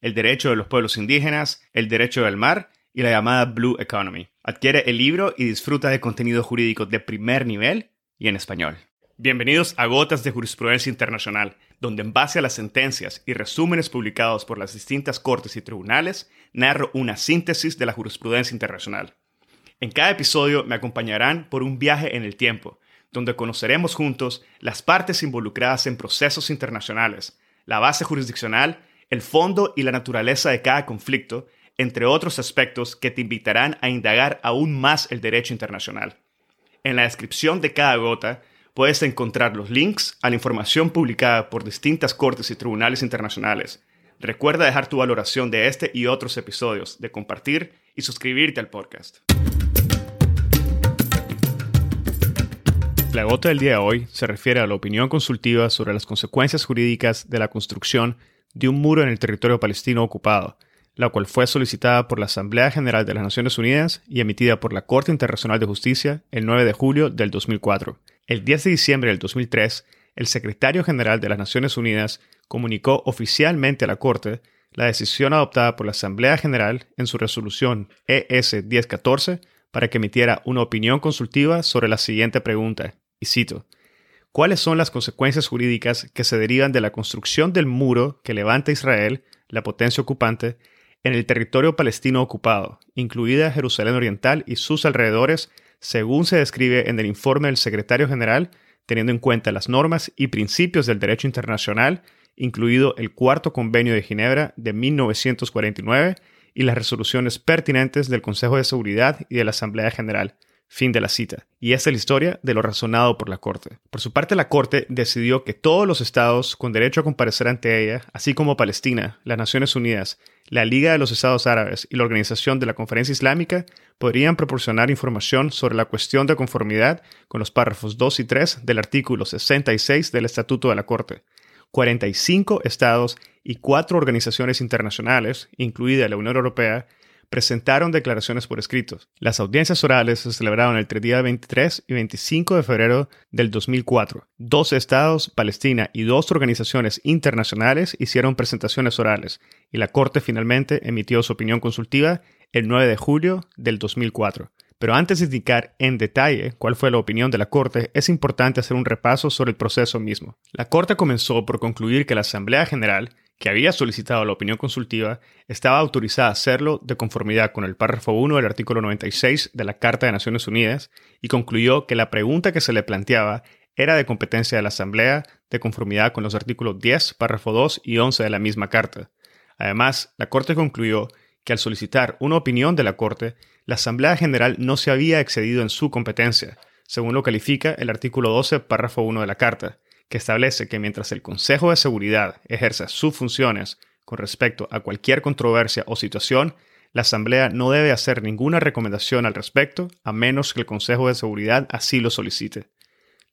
el derecho de los pueblos indígenas, el derecho del mar y la llamada Blue Economy. Adquiere el libro y disfruta de contenido jurídico de primer nivel y en español. Bienvenidos a Gotas de Jurisprudencia Internacional, donde en base a las sentencias y resúmenes publicados por las distintas cortes y tribunales, narro una síntesis de la jurisprudencia internacional. En cada episodio me acompañarán por un viaje en el tiempo, donde conoceremos juntos las partes involucradas en procesos internacionales, la base jurisdiccional el fondo y la naturaleza de cada conflicto, entre otros aspectos que te invitarán a indagar aún más el derecho internacional. En la descripción de cada gota puedes encontrar los links a la información publicada por distintas cortes y tribunales internacionales. Recuerda dejar tu valoración de este y otros episodios, de compartir y suscribirte al podcast. La gota del día de hoy se refiere a la opinión consultiva sobre las consecuencias jurídicas de la construcción de un muro en el territorio palestino ocupado, la cual fue solicitada por la Asamblea General de las Naciones Unidas y emitida por la Corte Internacional de Justicia el 9 de julio del 2004. El 10 de diciembre del 2003, el secretario general de las Naciones Unidas comunicó oficialmente a la Corte la decisión adoptada por la Asamblea General en su resolución ES 1014 para que emitiera una opinión consultiva sobre la siguiente pregunta, y cito, ¿Cuáles son las consecuencias jurídicas que se derivan de la construcción del muro que levanta Israel, la potencia ocupante, en el territorio palestino ocupado, incluida Jerusalén Oriental y sus alrededores, según se describe en el informe del secretario general, teniendo en cuenta las normas y principios del derecho internacional, incluido el Cuarto Convenio de Ginebra de 1949 y las resoluciones pertinentes del Consejo de Seguridad y de la Asamblea General, Fin de la cita. Y esta es la historia de lo razonado por la Corte. Por su parte, la Corte decidió que todos los estados con derecho a comparecer ante ella, así como Palestina, las Naciones Unidas, la Liga de los Estados Árabes y la Organización de la Conferencia Islámica, podrían proporcionar información sobre la cuestión de conformidad con los párrafos 2 y 3 del artículo 66 del Estatuto de la Corte. 45 estados y cuatro organizaciones internacionales, incluida la Unión Europea, presentaron declaraciones por escritos. Las audiencias orales se celebraron el día 23 y 25 de febrero del 2004. Dos estados, Palestina y dos organizaciones internacionales hicieron presentaciones orales y la Corte finalmente emitió su opinión consultiva el 9 de julio del 2004. Pero antes de indicar en detalle cuál fue la opinión de la Corte, es importante hacer un repaso sobre el proceso mismo. La Corte comenzó por concluir que la Asamblea General que había solicitado la opinión consultiva estaba autorizada a hacerlo de conformidad con el párrafo 1 del artículo 96 de la Carta de Naciones Unidas y concluyó que la pregunta que se le planteaba era de competencia de la Asamblea de conformidad con los artículos 10, párrafo 2 y 11 de la misma Carta. Además, la Corte concluyó que al solicitar una opinión de la Corte, la Asamblea General no se había excedido en su competencia, según lo califica el artículo 12, párrafo 1 de la Carta, que establece que mientras el Consejo de Seguridad ejerza sus funciones con respecto a cualquier controversia o situación, la Asamblea no debe hacer ninguna recomendación al respecto a menos que el Consejo de Seguridad así lo solicite.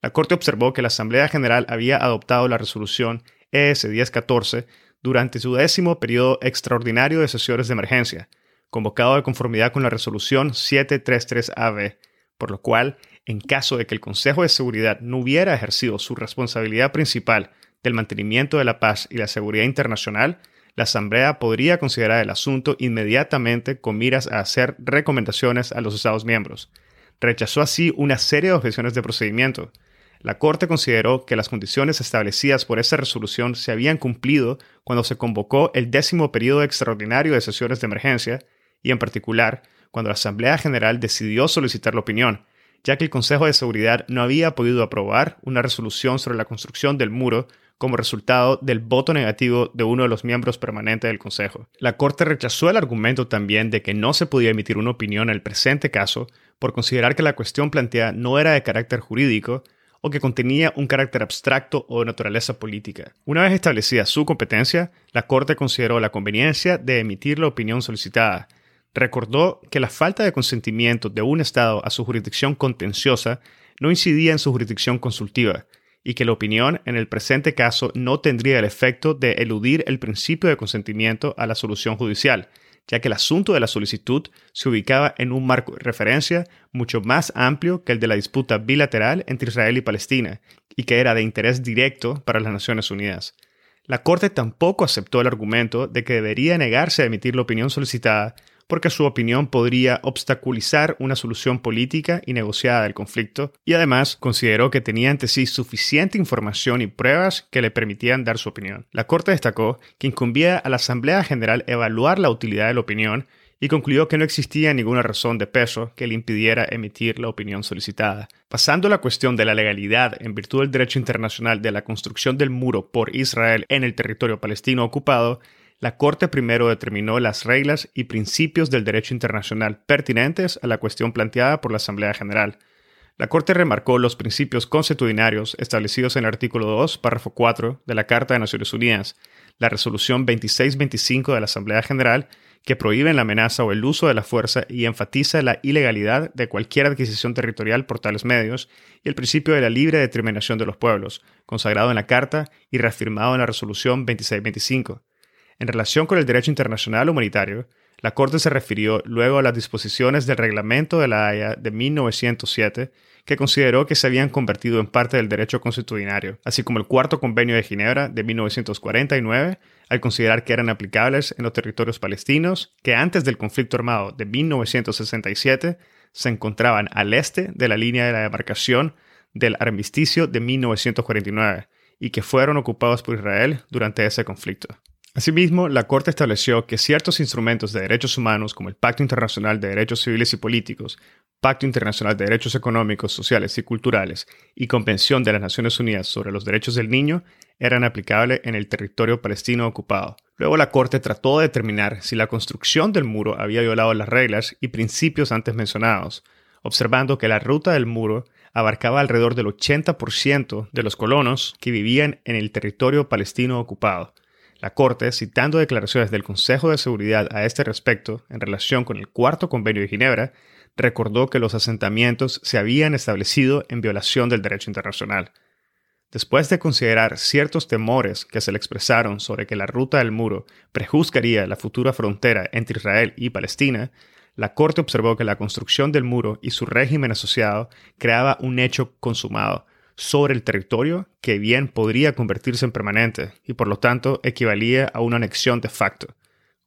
La Corte observó que la Asamblea General había adoptado la resolución ES 1014 durante su décimo periodo extraordinario de sesiones de emergencia, convocado de conformidad con la resolución 733-AB, por lo cual en caso de que el Consejo de Seguridad no hubiera ejercido su responsabilidad principal del mantenimiento de la paz y la seguridad internacional, la Asamblea podría considerar el asunto inmediatamente con miras a hacer recomendaciones a los Estados miembros. Rechazó así una serie de objeciones de procedimiento. La Corte consideró que las condiciones establecidas por esa resolución se habían cumplido cuando se convocó el décimo periodo extraordinario de sesiones de emergencia y, en particular, cuando la Asamblea General decidió solicitar la opinión, ya que el Consejo de Seguridad no había podido aprobar una resolución sobre la construcción del muro como resultado del voto negativo de uno de los miembros permanentes del Consejo. La Corte rechazó el argumento también de que no se podía emitir una opinión en el presente caso por considerar que la cuestión planteada no era de carácter jurídico o que contenía un carácter abstracto o de naturaleza política. Una vez establecida su competencia, la Corte consideró la conveniencia de emitir la opinión solicitada. Recordó que la falta de consentimiento de un Estado a su jurisdicción contenciosa no incidía en su jurisdicción consultiva, y que la opinión en el presente caso no tendría el efecto de eludir el principio de consentimiento a la solución judicial, ya que el asunto de la solicitud se ubicaba en un marco de referencia mucho más amplio que el de la disputa bilateral entre Israel y Palestina, y que era de interés directo para las Naciones Unidas. La Corte tampoco aceptó el argumento de que debería negarse a emitir la opinión solicitada porque su opinión podría obstaculizar una solución política y negociada del conflicto, y además consideró que tenía ante sí suficiente información y pruebas que le permitían dar su opinión. La Corte destacó que incumbía a la Asamblea General evaluar la utilidad de la opinión y concluyó que no existía ninguna razón de peso que le impidiera emitir la opinión solicitada. Pasando a la cuestión de la legalidad en virtud del derecho internacional de la construcción del muro por Israel en el territorio palestino ocupado, la Corte primero determinó las reglas y principios del derecho internacional pertinentes a la cuestión planteada por la Asamblea General. La Corte remarcó los principios constitucionarios establecidos en el artículo 2, párrafo 4 de la Carta de Naciones Unidas, la resolución 2625 de la Asamblea General, que prohíben la amenaza o el uso de la fuerza y enfatiza la ilegalidad de cualquier adquisición territorial por tales medios, y el principio de la libre determinación de los pueblos, consagrado en la Carta y reafirmado en la resolución 2625. En relación con el derecho internacional humanitario, la Corte se refirió luego a las disposiciones del Reglamento de la Haya de 1907, que consideró que se habían convertido en parte del derecho constitucionario, así como el Cuarto Convenio de Ginebra de 1949, al considerar que eran aplicables en los territorios palestinos que antes del conflicto armado de 1967 se encontraban al este de la línea de la demarcación del armisticio de 1949 y que fueron ocupados por Israel durante ese conflicto. Asimismo, la Corte estableció que ciertos instrumentos de derechos humanos como el Pacto Internacional de Derechos Civiles y Políticos, Pacto Internacional de Derechos Económicos, Sociales y Culturales y Convención de las Naciones Unidas sobre los Derechos del Niño eran aplicables en el territorio palestino ocupado. Luego la Corte trató de determinar si la construcción del muro había violado las reglas y principios antes mencionados, observando que la ruta del muro abarcaba alrededor del 80% de los colonos que vivían en el territorio palestino ocupado la Corte, citando declaraciones del Consejo de Seguridad a este respecto en relación con el Cuarto Convenio de Ginebra, recordó que los asentamientos se habían establecido en violación del derecho internacional. Después de considerar ciertos temores que se le expresaron sobre que la ruta del muro prejuzgaría la futura frontera entre Israel y Palestina, la Corte observó que la construcción del muro y su régimen asociado creaba un hecho consumado, sobre el territorio que bien podría convertirse en permanente y por lo tanto equivalía a una anexión de facto,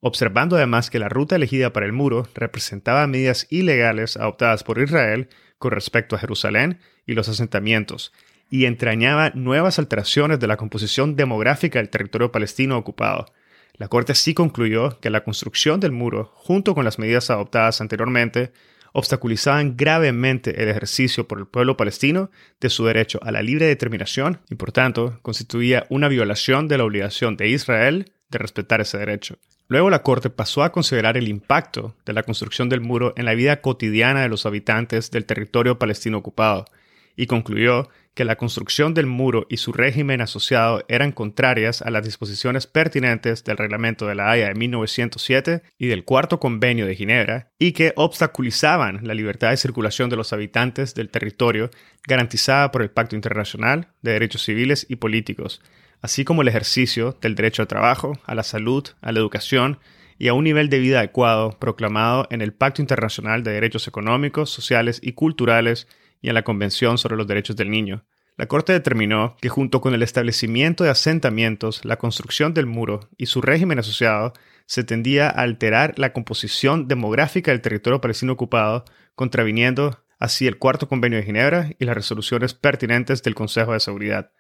observando además que la ruta elegida para el muro representaba medidas ilegales adoptadas por Israel con respecto a Jerusalén y los asentamientos, y entrañaba nuevas alteraciones de la composición demográfica del territorio palestino ocupado. La Corte sí concluyó que la construcción del muro, junto con las medidas adoptadas anteriormente, obstaculizaban gravemente el ejercicio por el pueblo palestino de su derecho a la libre determinación y por tanto constituía una violación de la obligación de Israel de respetar ese derecho. Luego la Corte pasó a considerar el impacto de la construcción del muro en la vida cotidiana de los habitantes del territorio palestino ocupado y concluyó que la construcción del muro y su régimen asociado eran contrarias a las disposiciones pertinentes del Reglamento de la Haya de 1907 y del Cuarto Convenio de Ginebra, y que obstaculizaban la libertad de circulación de los habitantes del territorio garantizada por el Pacto Internacional de Derechos Civiles y Políticos, así como el ejercicio del derecho al trabajo, a la salud, a la educación y a un nivel de vida adecuado proclamado en el Pacto Internacional de Derechos Económicos, Sociales y Culturales y en la Convención sobre los Derechos del Niño. La Corte determinó que junto con el establecimiento de asentamientos, la construcción del muro y su régimen asociado, se tendía a alterar la composición demográfica del territorio palestino ocupado, contraviniendo así el Cuarto Convenio de Ginebra y las resoluciones pertinentes del Consejo de Seguridad.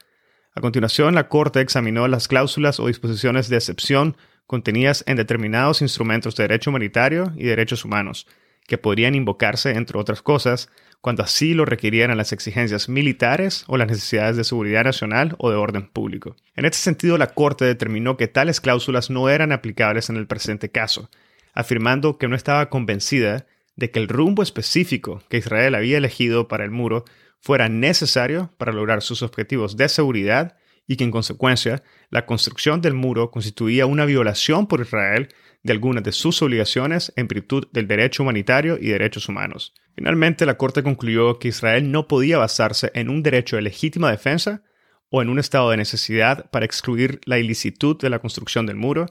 A continuación, la Corte examinó las cláusulas o disposiciones de excepción contenidas en determinados instrumentos de derecho humanitario y derechos humanos, que podrían invocarse, entre otras cosas, cuando así lo requirieran las exigencias militares o las necesidades de seguridad nacional o de orden público. En este sentido, la Corte determinó que tales cláusulas no eran aplicables en el presente caso, afirmando que no estaba convencida de que el rumbo específico que Israel había elegido para el muro fuera necesario para lograr sus objetivos de seguridad y que en consecuencia la construcción del muro constituía una violación por Israel de algunas de sus obligaciones en virtud del derecho humanitario y derechos humanos. Finalmente, la Corte concluyó que Israel no podía basarse en un derecho de legítima defensa o en un estado de necesidad para excluir la ilicitud de la construcción del muro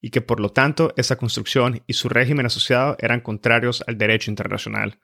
y que por lo tanto esa construcción y su régimen asociado eran contrarios al derecho internacional.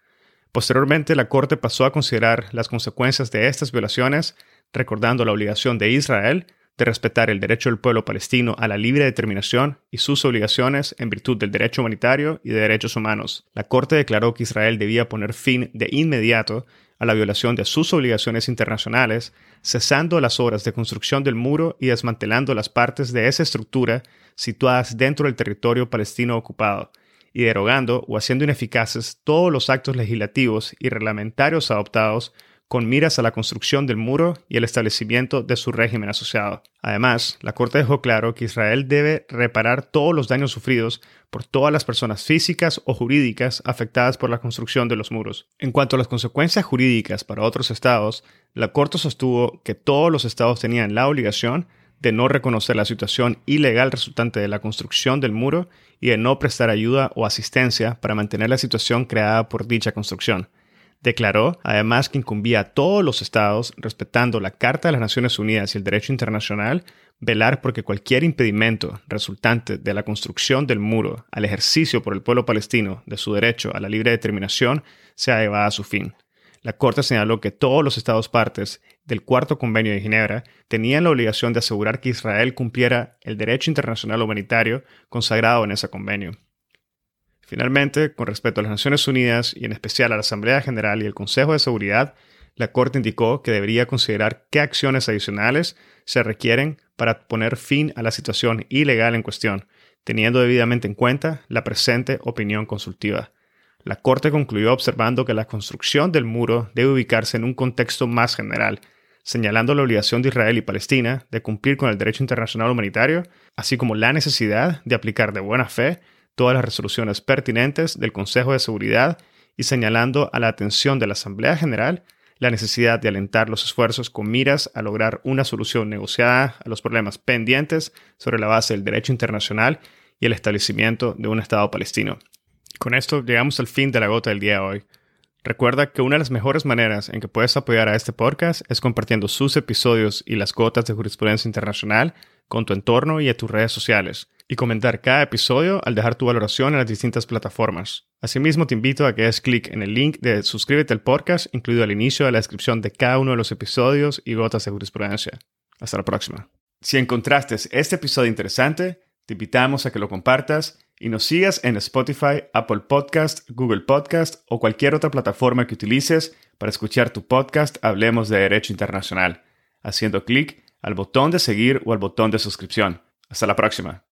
Posteriormente, la Corte pasó a considerar las consecuencias de estas violaciones, recordando la obligación de Israel de respetar el derecho del pueblo palestino a la libre determinación y sus obligaciones en virtud del derecho humanitario y de derechos humanos. La Corte declaró que Israel debía poner fin de inmediato a la violación de sus obligaciones internacionales, cesando las obras de construcción del muro y desmantelando las partes de esa estructura situadas dentro del territorio palestino ocupado, y derogando o haciendo ineficaces todos los actos legislativos y reglamentarios adoptados con miras a la construcción del muro y el establecimiento de su régimen asociado. Además, la Corte dejó claro que Israel debe reparar todos los daños sufridos por todas las personas físicas o jurídicas afectadas por la construcción de los muros. En cuanto a las consecuencias jurídicas para otros estados, la Corte sostuvo que todos los estados tenían la obligación de no reconocer la situación ilegal resultante de la construcción del muro y de no prestar ayuda o asistencia para mantener la situación creada por dicha construcción. Declaró, además, que incumbía a todos los estados, respetando la Carta de las Naciones Unidas y el derecho internacional, velar porque cualquier impedimento resultante de la construcción del muro al ejercicio por el pueblo palestino de su derecho a la libre determinación sea llevado a su fin. La Corte señaló que todos los estados partes del Cuarto Convenio de Ginebra tenían la obligación de asegurar que Israel cumpliera el derecho internacional humanitario consagrado en ese convenio. Finalmente, con respecto a las Naciones Unidas y en especial a la Asamblea General y el Consejo de Seguridad, la Corte indicó que debería considerar qué acciones adicionales se requieren para poner fin a la situación ilegal en cuestión, teniendo debidamente en cuenta la presente opinión consultiva. La Corte concluyó observando que la construcción del muro debe ubicarse en un contexto más general, señalando la obligación de Israel y Palestina de cumplir con el derecho internacional humanitario, así como la necesidad de aplicar de buena fe todas las resoluciones pertinentes del Consejo de Seguridad y señalando a la atención de la Asamblea General la necesidad de alentar los esfuerzos con miras a lograr una solución negociada a los problemas pendientes sobre la base del derecho internacional y el establecimiento de un Estado palestino. Con esto llegamos al fin de la gota del día de hoy. Recuerda que una de las mejores maneras en que puedes apoyar a este podcast es compartiendo sus episodios y las gotas de jurisprudencia internacional con tu entorno y a tus redes sociales y comentar cada episodio al dejar tu valoración en las distintas plataformas. Asimismo, te invito a que des clic en el link de suscríbete al podcast incluido al inicio de la descripción de cada uno de los episodios y gotas de jurisprudencia. Hasta la próxima. Si encontraste este episodio interesante, te invitamos a que lo compartas y nos sigas en Spotify, Apple Podcast, Google Podcast o cualquier otra plataforma que utilices para escuchar tu podcast Hablemos de Derecho Internacional, haciendo clic al botón de seguir o al botón de suscripción. Hasta la próxima.